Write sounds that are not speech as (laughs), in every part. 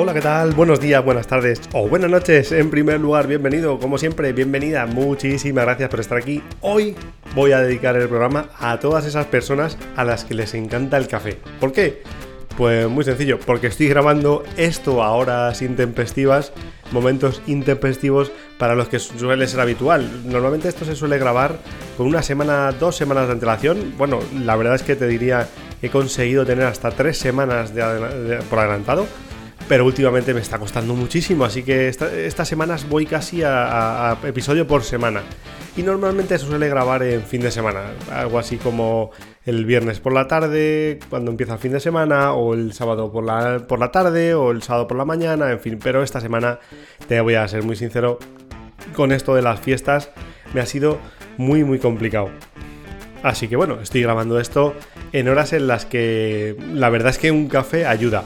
Hola, ¿qué tal? Buenos días, buenas tardes o buenas noches. En primer lugar, bienvenido, como siempre, bienvenida. Muchísimas gracias por estar aquí. Hoy voy a dedicar el programa a todas esas personas a las que les encanta el café. ¿Por qué? Pues muy sencillo, porque estoy grabando esto a horas intempestivas, momentos intempestivos para los que suele ser habitual. Normalmente esto se suele grabar con una semana, dos semanas de antelación. Bueno, la verdad es que te diría, he conseguido tener hasta tres semanas por adelantado pero últimamente me está costando muchísimo, así que estas semanas voy casi a, episodio por semana. Y normalmente se suele grabar en fin de semana, algo así como el viernes por la tarde, cuando empieza el fin de semana, o el sábado por la, por la tarde, o el sábado por la mañana, en fin, pero esta semana, te voy a ser muy sincero, con esto de las fiestas me ha sido muy muy complicado. Así que bueno, estoy grabando esto en horas en las que la verdad es que un café ayuda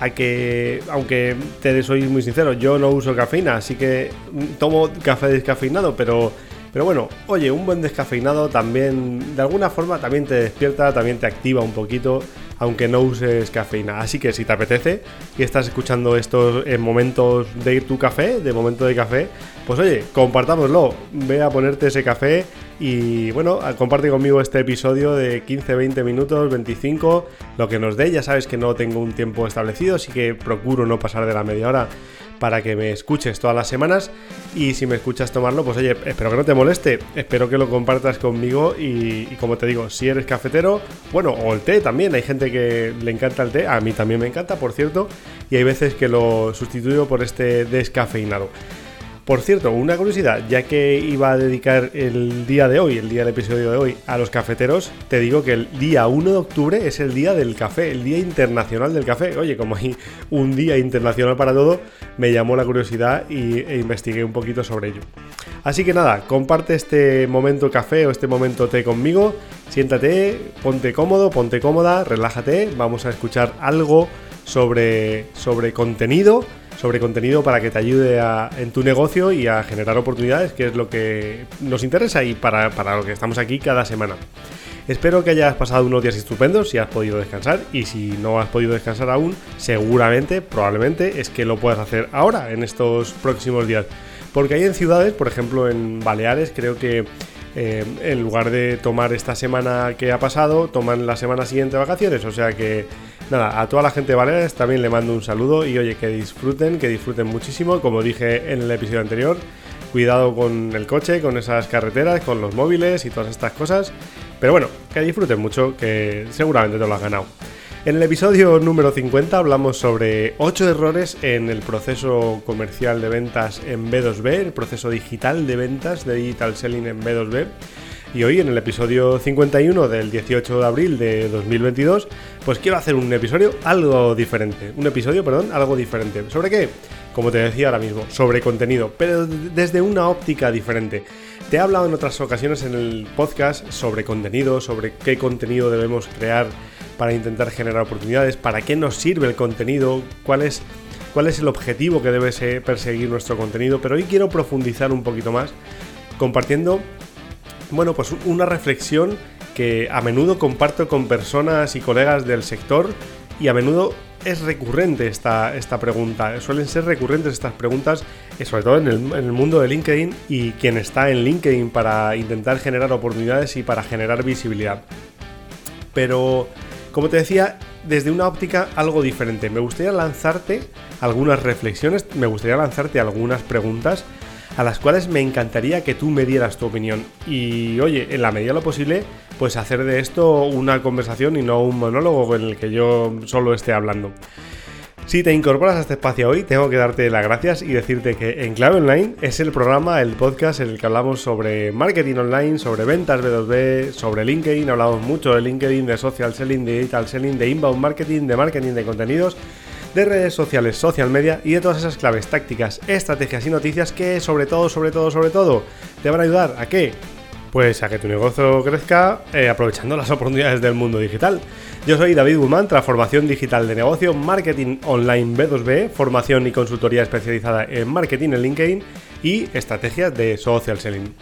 a que, aunque te soy muy sincero, yo no uso cafeína, así que tomo café descafeinado, pero, pero bueno, oye, un buen descafeinado también, de alguna forma, también te despierta, también te activa un poquito, aunque no uses cafeína. Así que si te apetece y estás escuchando esto en momentos de tu café, de momento de café, pues oye, compartámoslo, ve a ponerte ese café y bueno, comparte conmigo este episodio de 15, 20 minutos, 25, lo que nos dé. Ya sabes que no tengo un tiempo establecido, así que procuro no pasar de la media hora para que me escuches todas las semanas. Y si me escuchas tomarlo, pues oye, espero que no te moleste, espero que lo compartas conmigo. Y, como te digo, si eres cafetero, bueno, o el té también, hay gente que le encanta el té, a mí también me encanta, por cierto, y hay veces que lo sustituyo por este descafeinado. Por cierto, una curiosidad, ya que iba a dedicar el día de hoy, el día del episodio de hoy, a los cafeteros, te digo que el día 1 de octubre es el día del café, el día internacional del café. Oye, como hay un día internacional para todo, me llamó la curiosidad y, e investigué un poquito sobre ello. Así que nada, comparte este momento café o este momento té conmigo, siéntate, ponte cómodo, ponte cómoda, relájate, vamos a escuchar algo sobre, sobre contenido sobre contenido para que te ayude en tu negocio y a generar oportunidades, que es lo que nos interesa y para, para lo que estamos aquí cada semana. Espero que hayas pasado unos días estupendos, si has podido descansar y si no has podido descansar aún, seguramente, probablemente es que lo puedas hacer ahora, en estos próximos días. Porque hay en ciudades, por ejemplo en Baleares, creo que eh, en lugar de tomar esta semana que ha pasado, toman la semana siguiente vacaciones. O sea que, nada, a toda la gente de Baleares también le mando un saludo y oye, que disfruten, que disfruten muchísimo. Como dije en el episodio anterior, cuidado con el coche, con esas carreteras, con los móviles y todas estas cosas. Pero bueno, que disfruten mucho, que seguramente te lo has ganado. En el episodio número 50 hablamos sobre 8 errores en el proceso comercial de ventas en B2B, el proceso digital de ventas de Digital Selling en B2B. Y hoy en el episodio 51 del 18 de abril de 2022, pues quiero hacer un episodio algo diferente. Un episodio, perdón, algo diferente. ¿Sobre qué? Como te decía ahora mismo, sobre contenido, pero desde una óptica diferente. Te he hablado en otras ocasiones en el podcast sobre contenido, sobre qué contenido debemos crear para intentar generar oportunidades, para qué nos sirve el contenido, cuál es, cuál es el objetivo que debe perseguir nuestro contenido, pero hoy quiero profundizar un poquito más compartiendo, bueno, pues una reflexión que a menudo comparto con personas y colegas del sector y a menudo es recurrente esta, esta pregunta. Suelen ser recurrentes estas preguntas, eh, sobre todo en el, en el, mundo de LinkedIn y quien está en LinkedIn para intentar generar oportunidades y para generar visibilidad. Pero como te decía, desde una óptica algo diferente. Me gustaría lanzarte algunas reflexiones, me gustaría lanzarte algunas preguntas a las cuales me encantaría que tú me dieras tu opinión. Y oye, en la medida de lo posible, pues hacer de esto una conversación y no un monólogo en el que yo solo esté hablando. Si te incorporas a este espacio hoy, tengo que darte las gracias y decirte que En Clave Online es el programa, el podcast en el que hablamos sobre marketing online, sobre ventas B2B, sobre LinkedIn. Hablamos mucho de LinkedIn, de social selling, de digital selling, de inbound marketing, de marketing de contenidos, de redes sociales, social media y de todas esas claves, tácticas, estrategias y noticias que sobre todo, sobre todo, sobre todo te van a ayudar a qué? Pues a que tu negocio crezca eh, aprovechando las (laughs) oportunidades del mundo digital. Yo soy David Guzmán, transformación digital de negocio, marketing online B2B, formación y consultoría especializada en marketing en LinkedIn y estrategias de social selling.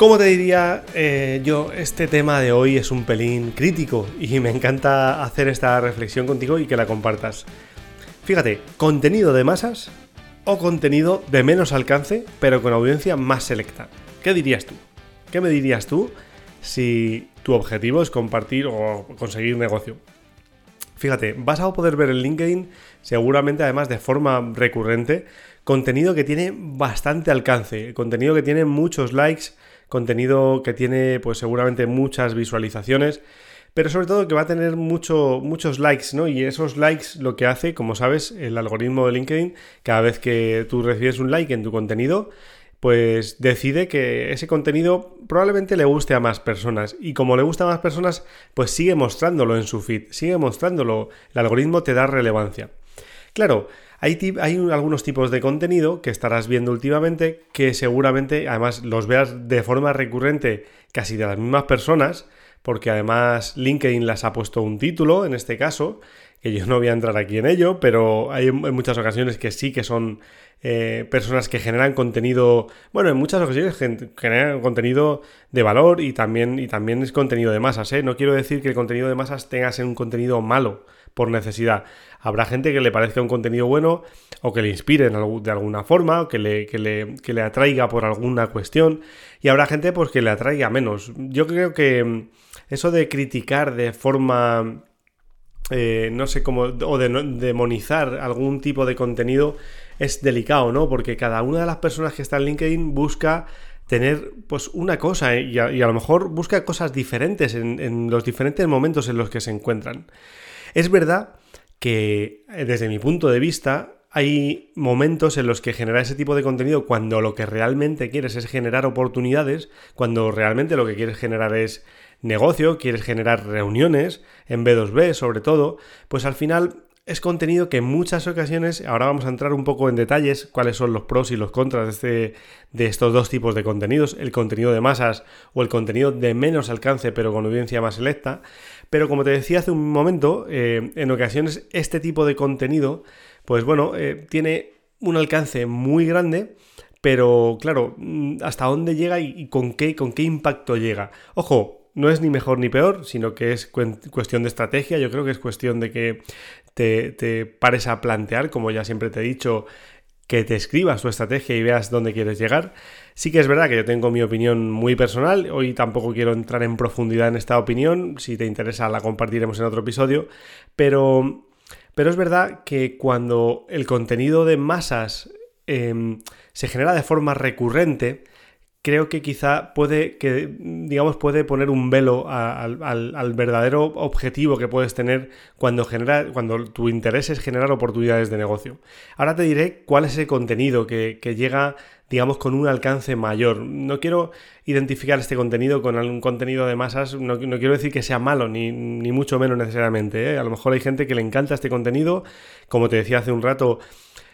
Como te diría eh, yo, este tema de hoy es un pelín crítico y me encanta hacer esta reflexión contigo y que la compartas. Fíjate, contenido de masas o contenido de menos alcance, pero con audiencia más selecta. ¿Qué dirías tú? ¿Qué me dirías tú si tu objetivo es compartir o conseguir negocio? Fíjate, vas a poder ver en LinkedIn, seguramente además de forma recurrente, contenido que tiene bastante alcance, contenido que tiene muchos likes, contenido que tiene pues seguramente muchas visualizaciones, pero sobre todo que va a tener mucho, muchos likes, ¿no? Y esos likes lo que hace, como sabes, el algoritmo de LinkedIn, cada vez que tú recibes un like en tu contenido, pues decide que ese contenido probablemente le guste a más personas. Y como le gusta a más personas, pues sigue mostrándolo en su feed, sigue mostrándolo. El algoritmo te da relevancia. Claro, hay, algunos tipos de contenido que estarás viendo últimamente que seguramente, además, los veas de forma recurrente casi de las mismas personas, porque además LinkedIn las ha puesto un título en este caso, que yo no voy a entrar aquí en ello, pero hay en muchas ocasiones que sí que son eh, personas que generan contenido, bueno, en muchas ocasiones generan contenido de valor y también, y también es contenido de masas, ¿eh? No quiero decir que el contenido de masas tenga que ser un contenido malo por necesidad. Habrá gente que le parezca un contenido bueno o que le inspire de alguna forma o que le, que le, que le atraiga por alguna cuestión y habrá gente pues que le atraiga menos. Yo creo que mm, eso de criticar de forma eh, no sé cómo, o de demonizar algún tipo de contenido es delicado, ¿no? Porque cada una de las personas que está en LinkedIn busca tener pues una cosa ¿eh? y, a, lo mejor busca cosas diferentes en, los diferentes momentos en los que se encuentran. Es verdad que eh, desde mi punto de vista hay momentos en los que generar ese tipo de contenido cuando lo que realmente quieres es generar oportunidades, cuando realmente lo que quieres generar es negocio, quieres generar reuniones en B2B sobre todo, pues al final es contenido que en muchas ocasiones, ahora vamos a entrar un poco en detalles, cuáles son los pros y los contras de, este, de estos dos tipos de contenidos, el contenido de masas o el contenido de menos alcance pero con audiencia más selecta, pero como te decía hace un momento, eh, en ocasiones este tipo de contenido, pues bueno, eh, tiene un alcance muy grande, pero claro, mm, hasta dónde llega y, con, qué, con qué impacto llega. Ojo, no es ni mejor ni peor, sino que es cuestión de estrategia. Yo creo que es cuestión de que te, pares a plantear, como ya siempre te he dicho, que te escribas tu estrategia y veas dónde quieres llegar. Sí que es verdad que yo tengo mi opinión muy personal, hoy tampoco quiero entrar en profundidad en esta opinión, si te interesa la compartiremos en otro episodio, pero, pero es verdad que cuando el contenido de masas em, se genera de forma recurrente, creo que quizá puede, que, digamos, puede poner un velo al, verdadero objetivo que puedes tener cuando, genera, cuando tu interés es generar oportunidades de negocio. Ahora te diré cuál es el contenido que, llega, digamos, con un alcance mayor. No quiero identificar este contenido con algún contenido de masas, no, quiero decir que sea malo, ni, mucho menos necesariamente. ¿eh? A lo mejor hay gente que le encanta este contenido, como te decía hace un rato,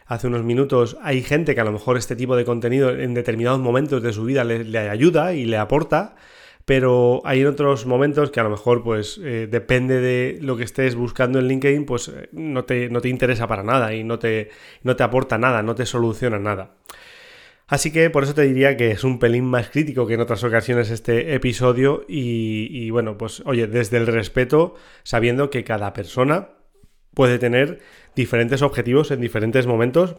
hace unos minutos, hay gente que a lo mejor este tipo de contenido en determinados momentos de su vida le, ayuda y le aporta, pero hay otros momentos que a lo mejor pues eh, depende de lo que estés buscando en LinkedIn, pues eh, no te, no te interesa para nada y no te, no te aporta nada, no te soluciona nada. Así que por eso te diría que es un pelín más crítico que en otras ocasiones este episodio y, bueno, pues oye, desde el respeto, sabiendo que cada persona puede tener diferentes objetivos en diferentes momentos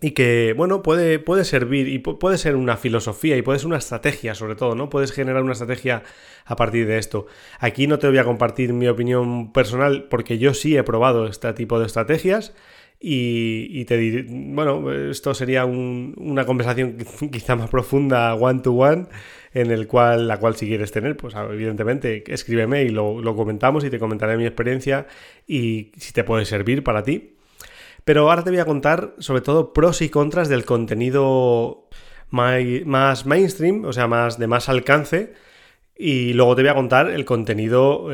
y que, bueno, puede, puede servir y puede ser una filosofía y puede ser una estrategia sobre todo, ¿no? Puedes generar una estrategia a partir de esto. Aquí no te voy a compartir mi opinión personal porque yo sí he probado este tipo de estrategias y, te diré, bueno, esto sería una conversación (laughs) quizá más profunda one to one en el cual, la cual si quieres tener, pues evidentemente escríbeme y lo, comentamos y te comentaré mi experiencia y si te puede servir para ti. Pero ahora te voy a contar sobre todo pros y contras del contenido más mainstream, o sea, más de más alcance. Y luego te voy a contar el contenido,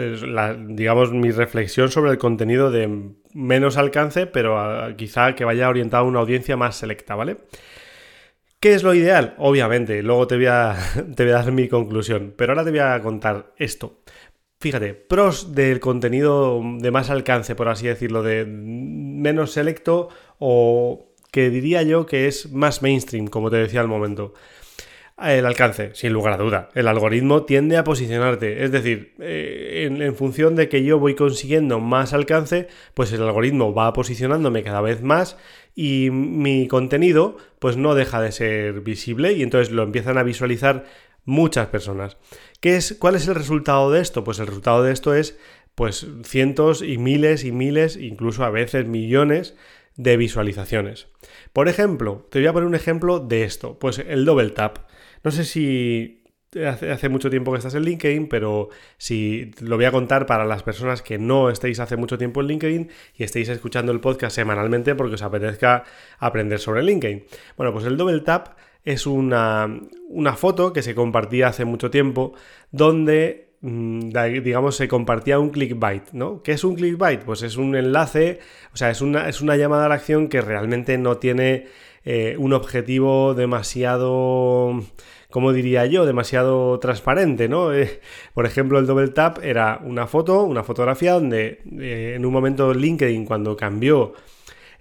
digamos, mi reflexión sobre el contenido de menos alcance, pero ah, quizá que vaya orientado a una audiencia más selecta, ¿vale? ¿Qué es lo ideal? Obviamente, luego te voy, a, (laughs) te voy a dar mi conclusión, pero ahora te voy a contar esto. Fíjate, pros del contenido de más alcance, por así decirlo, de menos selecto o que diría yo que es más mainstream, como te decía al momento. El alcance, sin lugar a duda. El algoritmo tiende a posicionarte. Es decir, eh, en, función de que yo voy consiguiendo más alcance, pues el algoritmo va posicionándome cada vez más y mi contenido pues no deja de ser visible y entonces lo empiezan a visualizar muchas personas. ¿Qué es, ¿Cuál es el resultado de esto? Pues el resultado de esto es pues cientos y miles y miles, incluso a veces millones de visualizaciones. Por ejemplo, te voy a poner un ejemplo de esto, pues el double tap. No sé si hace, mucho tiempo que estás en LinkedIn, pero si lo voy a contar para las personas que no estéis hace mucho tiempo en LinkedIn y estéis escuchando el podcast semanalmente porque os apetezca aprender sobre LinkedIn. Bueno, pues el double tap es una, una foto que se compartía hace mucho tiempo donde digamos, se compartía un clickbait, ¿no? ¿Qué es un clickbait? Pues es un enlace, o sea, es una, es una llamada a la acción que realmente no tiene eh, un objetivo demasiado, ¿cómo diría yo? Demasiado transparente, ¿no? Eh, por ejemplo, el double tap era una foto, una fotografía donde eh, en un momento LinkedIn cuando cambió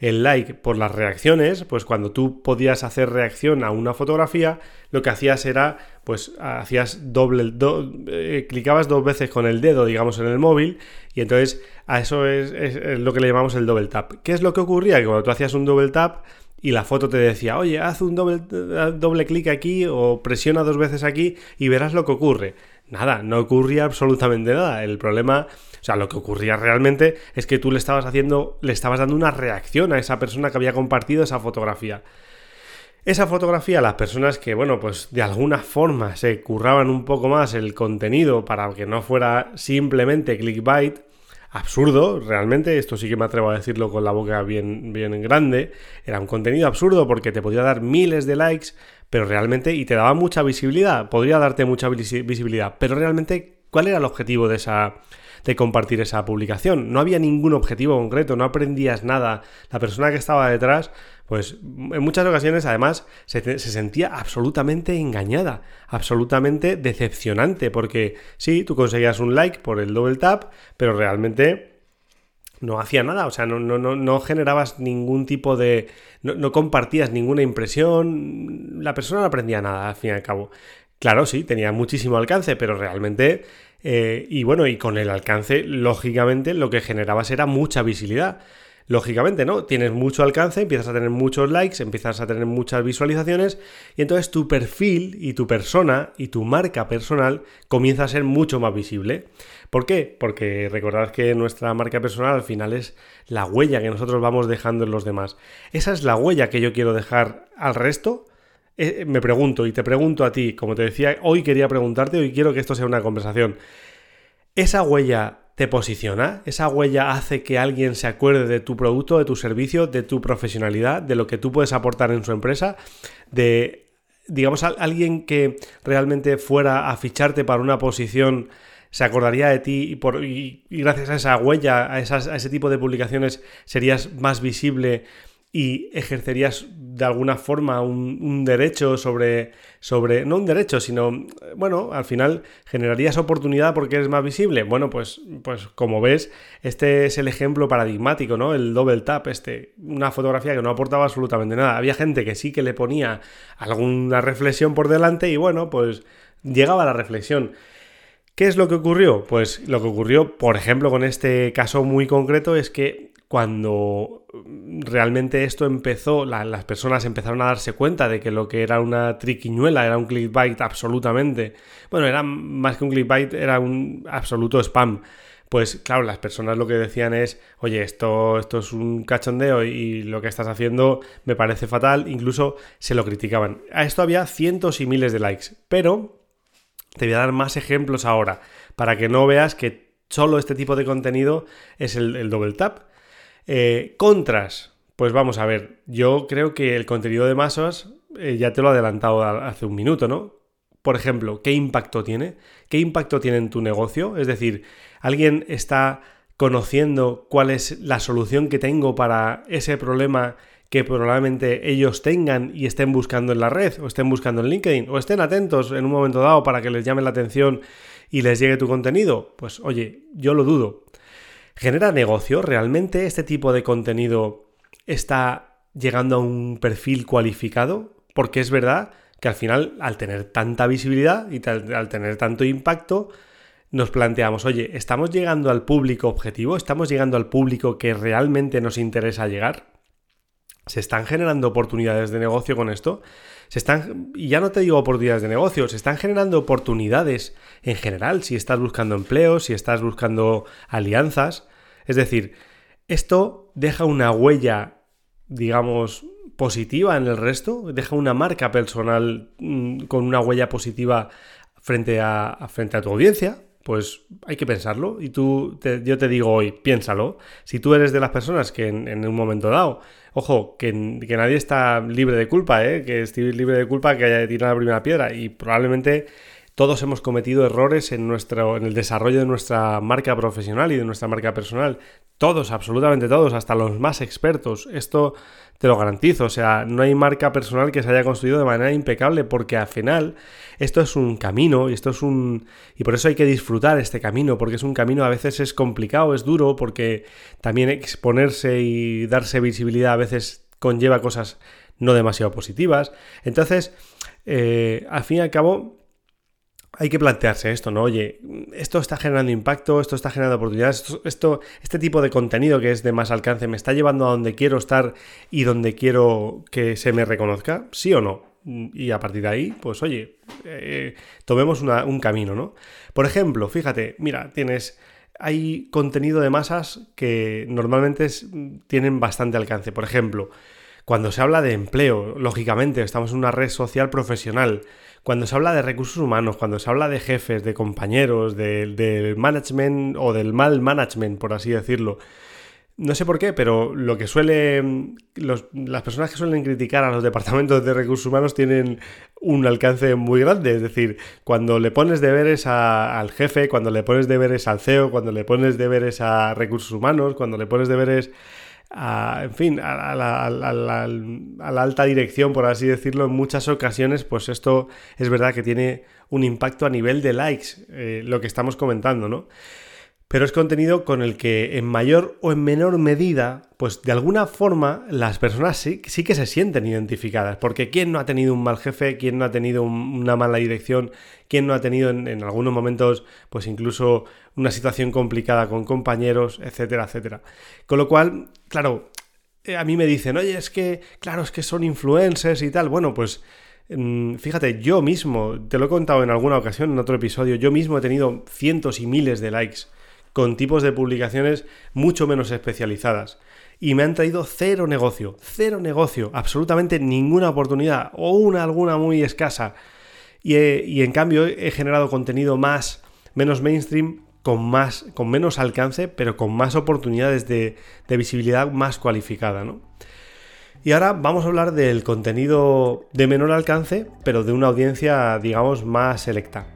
el like por las reacciones, pues cuando tú podías hacer reacción a una fotografía, lo que hacías era, pues hacías doble, eh, clicabas dos veces con el dedo, digamos, en el móvil, y entonces a eso es, lo que le llamamos el double tap. ¿Qué es lo que ocurría? Que cuando tú hacías un double tap, y la foto te decía, oye, haz un doble, doble clic aquí o presiona dos veces aquí y verás lo que ocurre. Nada, no ocurría absolutamente nada. El problema, o sea, lo que ocurría realmente es que tú le estabas haciendo, le estabas dando una reacción a esa persona que había compartido esa fotografía. Esa fotografía, las personas que, bueno, pues de alguna forma se curraban un poco más el contenido para que no fuera simplemente clickbait, absurdo, realmente, esto sí que me atrevo a decirlo con la boca bien, bien grande, era un contenido absurdo porque te podía dar miles de likes, pero realmente, y te daba mucha visibilidad, podría darte mucha visibilidad, pero realmente, ¿cuál era el objetivo de esa de compartir esa publicación? No había ningún objetivo concreto, no aprendías nada. La persona que estaba detrás, pues en muchas ocasiones además se, se sentía absolutamente engañada, absolutamente decepcionante, porque sí, tú conseguías un like por el double tap, pero realmente no hacía nada, o sea, no, no, no, no generabas ningún tipo de... No, compartías ninguna impresión, la persona no aprendía nada, al fin y al cabo. Claro, sí, tenía muchísimo alcance, pero realmente... Eh, y bueno, y con el alcance, lógicamente, lo que generabas era mucha visibilidad. Lógicamente, ¿no? Tienes mucho alcance, empiezas a tener muchos likes, empiezas a tener muchas visualizaciones y entonces tu perfil y tu persona y tu marca personal comienza a ser mucho más visible. ¿Por qué? Porque recordad que nuestra marca personal al final es la huella que nosotros vamos dejando en los demás. Esa es la huella que yo quiero dejar al resto. Eh, me pregunto y te pregunto a ti, como te decía, hoy quería preguntarte, hoy quiero que esto sea una conversación. ¿Esa huella te posiciona? ¿Esa huella hace que alguien se acuerde de tu producto, de tu servicio, de tu profesionalidad, de lo que tú puedes aportar en su empresa? De, digamos, alguien que realmente fuera a ficharte para una posición se acordaría de ti y, por, y, gracias a esa huella, a, a ese tipo de publicaciones, serías más visible y ejercerías de alguna forma un, derecho sobre, sobre, no un derecho, sino, bueno, al final generarías oportunidad porque eres más visible. Bueno, pues, pues como ves, este es el ejemplo paradigmático, ¿no? El double tap, este, una fotografía que no aportaba absolutamente nada. Había gente que sí que le ponía alguna reflexión por delante y bueno, pues llegaba la reflexión. ¿Qué es lo que ocurrió? Pues lo que ocurrió, por ejemplo, con este caso muy concreto es que cuando realmente esto empezó, las personas empezaron a darse cuenta de que lo que era una triquiñuela era un clickbait absolutamente. Bueno, era más que un clickbait, era un absoluto spam. Pues claro, las personas lo que decían es, oye, esto, esto es un cachondeo y lo que estás haciendo me parece fatal, incluso se lo criticaban. A esto había cientos y miles de likes, pero te voy a dar más ejemplos ahora, para que no veas que solo este tipo de contenido es el, double tap. Eh, contras, pues vamos a ver, yo creo que el contenido de masas eh, ya te lo he adelantado hace un minuto, ¿no? Por ejemplo, ¿qué impacto tiene? ¿Qué impacto tiene en tu negocio? Es decir, ¿alguien está conociendo cuál es la solución que tengo para ese problema que probablemente ellos tengan y estén buscando en la red o estén buscando en LinkedIn o estén atentos en un momento dado para que les llame la atención y les llegue tu contenido? Pues oye, yo lo dudo. ¿Genera negocio? ¿Realmente este tipo de contenido está llegando a un perfil cualificado? Porque es verdad que al final, al tener tanta visibilidad y al tener tanto impacto, nos planteamos, oye, ¿estamos llegando al público objetivo? ¿Estamos llegando al público que realmente nos interesa llegar? ¿Se están generando oportunidades de negocio con esto? Se están, y ya no te digo oportunidades de negocio, se están generando oportunidades en general, si estás buscando empleo, si estás buscando alianzas. Es decir, esto deja una huella, digamos, positiva en el resto, deja una marca personal mm, con una huella positiva frente a, frente a tu audiencia, pues hay que pensarlo. Y tú, yo te digo hoy, piénsalo. Si tú eres de las personas que en, un momento dado, ojo, que, nadie está libre de culpa, ¿eh? que estoy libre de culpa que haya tirado la primera piedra. Y probablemente todos hemos cometido errores en, nuestro, en el desarrollo de nuestra marca profesional y de nuestra marca personal. Todos, absolutamente todos, hasta los más expertos. Esto te lo garantizo. O sea, no hay marca personal que se haya construido de manera impecable porque al final esto es un camino y esto es un... Y por eso hay que disfrutar este camino, porque es un camino a veces es complicado, es duro, porque también exponerse y darse visibilidad a veces conlleva cosas no demasiado positivas. Entonces, eh, al fin y al cabo, hay que plantearse esto, ¿no? Oye, esto está generando impacto, esto está generando oportunidades, esto, este tipo de contenido que es de más alcance me está llevando a donde quiero estar y donde quiero que se me reconozca, sí o no. Y a partir de ahí, pues oye, eh, tomemos un camino, ¿no? Por ejemplo, fíjate, mira, tienes, hay contenido de masas que normalmente tienen bastante alcance. Por ejemplo, cuando se habla de empleo, lógicamente, estamos en una red social profesional cuando se habla de recursos humanos, cuando se habla de jefes, de compañeros, del management o del mal management, por así decirlo, no sé por qué, pero lo que suele. las personas que suelen criticar a los departamentos de recursos humanos tienen un alcance muy grande. Es decir, cuando le pones deberes al jefe, cuando le pones deberes al CEO, cuando le pones deberes a recursos humanos, cuando le pones deberes en fin, a, la, alta dirección, por así decirlo, en muchas ocasiones, pues esto es verdad que tiene un impacto a nivel de likes, eh, lo que estamos comentando, ¿no? Pero es contenido con el que en mayor o en menor medida, pues de alguna forma las personas sí, que se sienten identificadas, porque ¿quién no ha tenido un mal jefe? ¿Quién no ha tenido una mala dirección? ¿Quién no ha tenido en, en, algunos momentos, pues incluso una situación complicada con compañeros, etcétera, etcétera? Con lo cual, claro, eh, a mí me dicen, oye, es que, claro, es que son influencers y tal. Bueno, pues mm, fíjate, yo mismo, te lo he contado en alguna ocasión, en otro episodio, yo mismo he tenido cientos y miles de likes con tipos de publicaciones mucho menos especializadas. Y me han traído cero negocio, cero negocio, absolutamente ninguna oportunidad o una alguna muy escasa. Y, en cambio he generado contenido más, menos mainstream, con, más, con menos alcance, pero con más oportunidades de, de visibilidad más cualificada. ¿no? Y ahora vamos a hablar del contenido de menor alcance, pero de una audiencia, digamos, más selecta.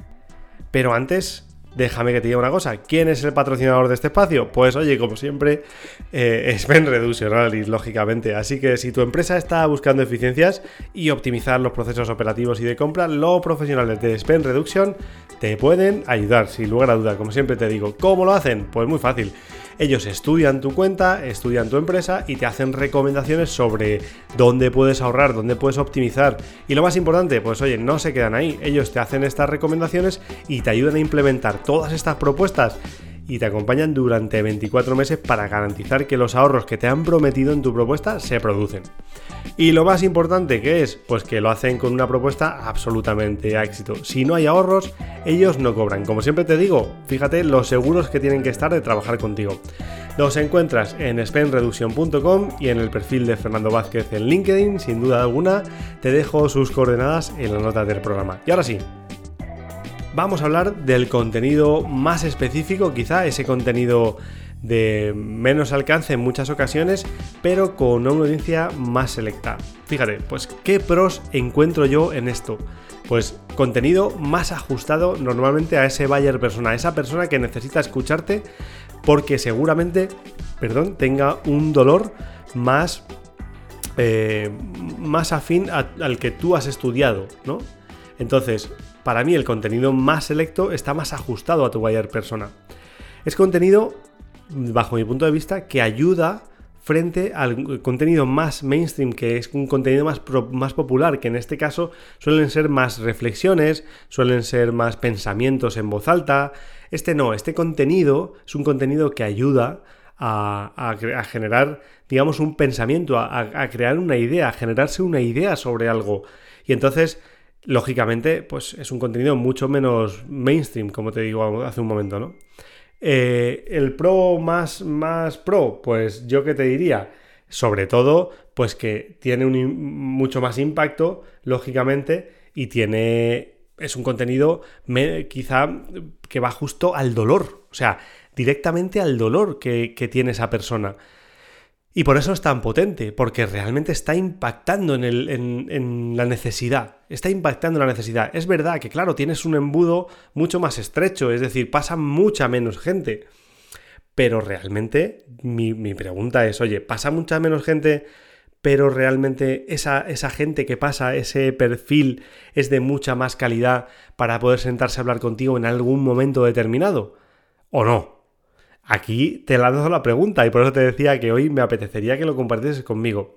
Pero antes déjame que te diga una cosa. ¿Quién es el patrocinador de este espacio? Pues oye, como siempre, eh, (laughs) es Ben lógicamente. Así que si tu empresa está buscando eficiencias y optimizar los procesos operativos y de compra, los profesionales de Spend Reduction te pueden ayudar, sin lugar a duda. Como siempre te digo, ¿cómo lo hacen? Pues muy fácil. Ellos estudian tu cuenta, estudian tu empresa y te hacen recomendaciones sobre dónde puedes ahorrar, dónde puedes optimizar. Y lo más importante, pues oye, no se quedan ahí. Ellos te hacen estas recomendaciones y te ayudan a implementar todas estas propuestas y te acompañan durante 24 meses para garantizar que los ahorros que te han prometido en tu propuesta se producen. Y lo más importante que es, pues que lo hacen con una propuesta absolutamente a éxito. Si no hay ahorros, ellos no cobran. Como siempre te digo, fíjate los seguros que tienen que estar de trabajar contigo. Los encuentras en spendreduction.com y en el perfil de Fernando Vázquez en LinkedIn, sin duda alguna, te dejo sus coordenadas en la nota del programa. Y ahora sí, vamos a hablar del contenido más específico, quizá ese contenido de menos alcance en muchas ocasiones, pero con una audiencia más selecta. Fíjate, pues qué pros encuentro yo en esto. Pues contenido más ajustado normalmente a ese buyer persona, a esa persona que necesita escucharte porque seguramente, perdón, tenga un dolor más, eh, más afín al que tú has estudiado, ¿no? Entonces, para mí el contenido más selecto está más ajustado a tu buyer persona. Es contenido, bajo mi punto de vista, que ayuda frente al contenido más mainstream, que es un contenido más, más popular, que en este caso suelen ser más reflexiones, suelen ser más pensamientos en voz alta. Este no, este contenido es un contenido que ayuda a, generar, digamos, un pensamiento, a, crear una idea, a generarse una idea sobre algo. Y entonces, lógicamente, pues es un contenido mucho menos mainstream, como te digo hace un momento, ¿no? Eh, el pro más, más pro, pues yo que te diría, sobre todo, pues que tiene un, mucho más impacto, lógicamente, y tiene es un contenido quizá que va justo al dolor, o sea, directamente al dolor que, tiene esa persona. Y por eso es tan potente, porque realmente está impactando en, la necesidad. Está impactando en la necesidad. Es verdad que, claro, tienes un embudo mucho más estrecho, es decir, pasa mucha menos gente. Pero realmente mi, pregunta es, oye, ¿pasa mucha menos gente pero realmente esa, gente que pasa, ese perfil es de mucha más calidad para poder sentarse a hablar contigo en algún momento determinado? ¿O no? Aquí te lanzo la pregunta y por eso te decía que hoy me apetecería que lo compartieses conmigo.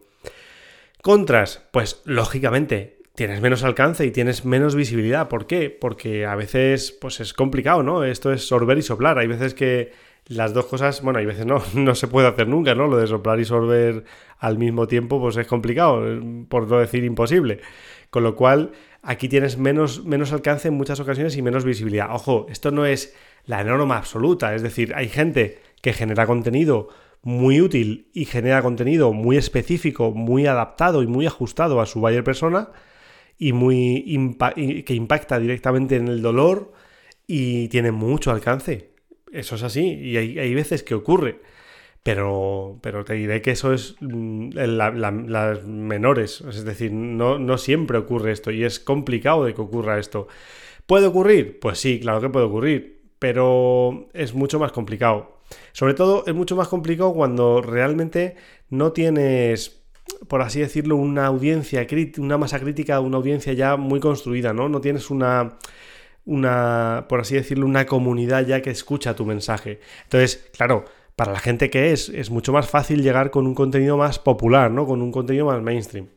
Contras, pues lógicamente tienes menos alcance y tienes menos visibilidad. ¿Por qué? Porque a veces pues es complicado, ¿no? Esto es sorber y soplar. Hay veces que las dos cosas, bueno, hay veces no, (laughs) no se puede hacer nunca, ¿no? Lo de soplar y sorber al mismo tiempo, pues es complicado, por no decir imposible. Con lo cual, aquí tienes menos, menos alcance en muchas ocasiones y menos visibilidad. Ojo, esto no es la norma absoluta, es decir, hay gente que genera contenido muy útil y genera contenido muy específico, muy adaptado y muy ajustado a su buyer persona y muy que impacta directamente en el dolor y tiene mucho alcance. Eso es así y hay, veces que ocurre. Pero, pero te diré que eso es mm, las menores. Es decir, no, no siempre ocurre esto y es complicado de que ocurra esto. ¿Puede ocurrir? Pues sí, claro que puede ocurrir. Pero es mucho más complicado. Sobre todo es mucho más complicado cuando realmente no tienes, por así decirlo, una audiencia, una masa crítica, una audiencia ya muy construida, ¿no? No tienes una una, por así decirlo, una comunidad ya que escucha tu mensaje. Entonces, claro, para la gente que es, es mucho más fácil llegar con un contenido más popular, ¿no? Con un contenido más mainstream.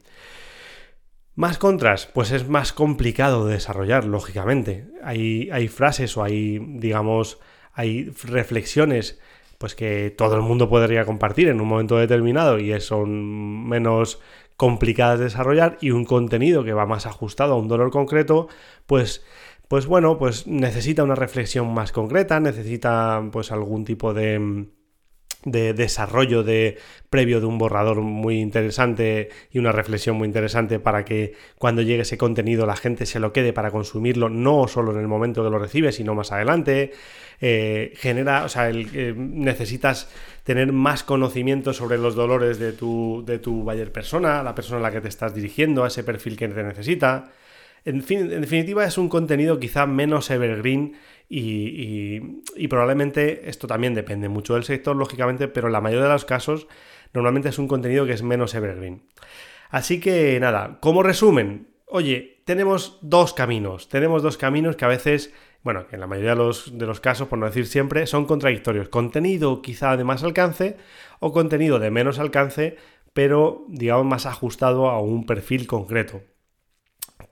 Más contras, pues es más complicado de desarrollar, lógicamente. Hay, hay frases o hay, digamos, hay reflexiones pues que todo el mundo podría compartir en un momento determinado y son menos complicadas de desarrollar y un contenido que va más ajustado a un dolor concreto, pues pues bueno, pues necesita una reflexión más concreta, necesita pues algún tipo de, de desarrollo de previo de un borrador muy interesante y una reflexión muy interesante para que cuando llegue ese contenido la gente se lo quede para consumirlo no solo en el momento que lo recibe sino más adelante. Eh, genera o sea eh, necesitas tener más conocimiento sobre los dolores de tu de tu buyer persona la persona a la que te estás dirigiendo a ese perfil que te necesita. En, fin, en definitiva, es un contenido quizá menos evergreen y, probablemente esto también depende mucho del sector, lógicamente, pero en la mayoría de los casos normalmente es un contenido que es menos evergreen. Así que nada, como resumen, oye, tenemos dos caminos, tenemos dos caminos que a veces, bueno, en la mayoría de los, de los casos, por no decir siempre, son contradictorios. Contenido quizá de más alcance o contenido de menos alcance, pero digamos más ajustado a un perfil concreto.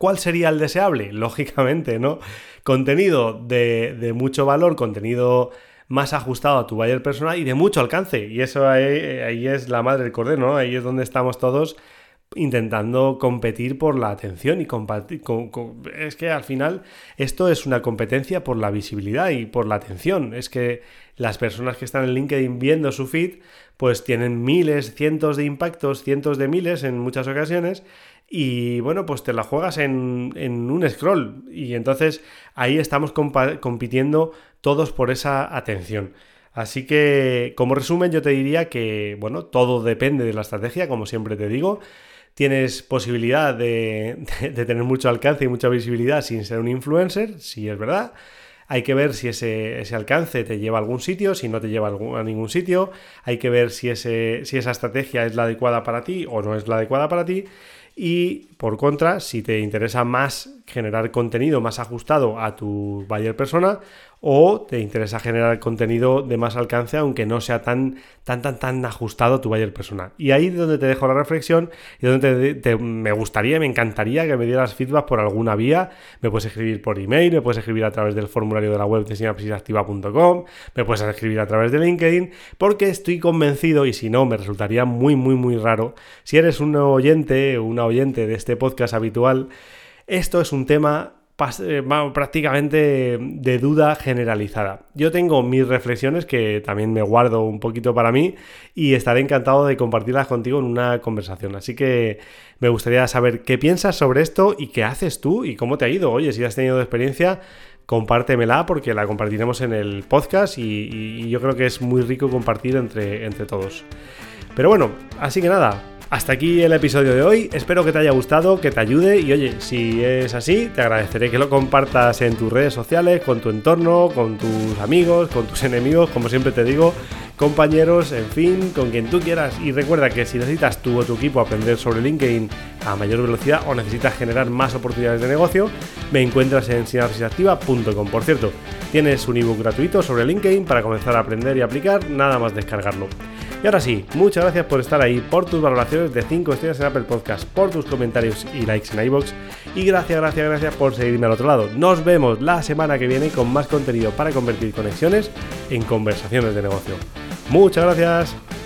¿Cuál sería el deseable? (laughs) Lógicamente, ¿no? Contenido de, mucho valor, contenido más ajustado a tu buyer personal y de mucho alcance. Y eso ahí, es la madre del cordero, ¿no? Ahí es donde estamos todos intentando competir por la atención y compartir. es que al final esto es una competencia por la visibilidad y por la atención. Es que las personas que están en LinkedIn viendo su feed, pues tienen miles, cientos de impactos, cientos de miles en muchas ocasiones y bueno, pues te la juegas en, un scroll y entonces ahí estamos compitiendo todos por esa atención. Así que como resumen yo te diría que bueno, todo depende de la estrategia, como siempre te digo. Tienes posibilidad de, (laughs) tener mucho alcance y mucha visibilidad sin ser un influencer, si es verdad. Hay que ver si ese, alcance te lleva a algún sitio, si no te lleva a ningún sitio. Hay que ver si, ese, si esa estrategia es la adecuada para ti o no es la adecuada para ti. Y por contra, si te interesa más generar contenido más ajustado a tu buyer persona o te interesa generar contenido de más alcance aunque no sea tan tan tan tan ajustado a tu buyer persona. Y ahí es donde te dejo la reflexión y donde me gustaría, me encantaría que me dieras feedback por alguna vía. Me puedes escribir por email, me puedes escribir a través del formulario de la web de sinapsisactiva.com, me puedes escribir a través de LinkedIn, porque estoy convencido y si no me resultaría muy muy muy raro si eres un oyente o una oyente de este podcast habitual, esto es un tema prácticamente de duda generalizada. Yo tengo mis reflexiones que también me guardo un poquito para mí y estaré encantado de compartirlas contigo en una conversación. Así que me gustaría saber qué piensas sobre esto y qué haces tú y cómo te ha ido. Oye, si has tenido experiencia, compártemela porque la compartiremos en el podcast y, yo creo que es muy rico compartir entre, entre todos. Pero bueno, así que nada, hasta aquí el episodio de hoy, espero que te haya gustado, que te ayude y oye, si es así, te agradeceré que lo compartas en tus redes sociales, con tu entorno, con tus amigos, con tus (laughs) enemigos, como siempre te digo, compañeros, en fin, con quien tú quieras. Y recuerda que si necesitas tú o tu equipo aprender sobre LinkedIn a mayor velocidad o necesitas generar más oportunidades de negocio, me encuentras en sinapsisactiva.com. Por cierto, tienes un ebook gratuito sobre LinkedIn para comenzar a aprender y aplicar, nada más descargarlo. Y ahora sí, muchas gracias por estar ahí, por tus valoraciones de 5 estrellas en Apple Podcast, por tus comentarios y likes en iBox y gracias, gracias, gracias por seguirme al otro lado. Nos vemos la semana que viene con más contenido para convertir conexiones en conversaciones de negocio. Muchas gracias.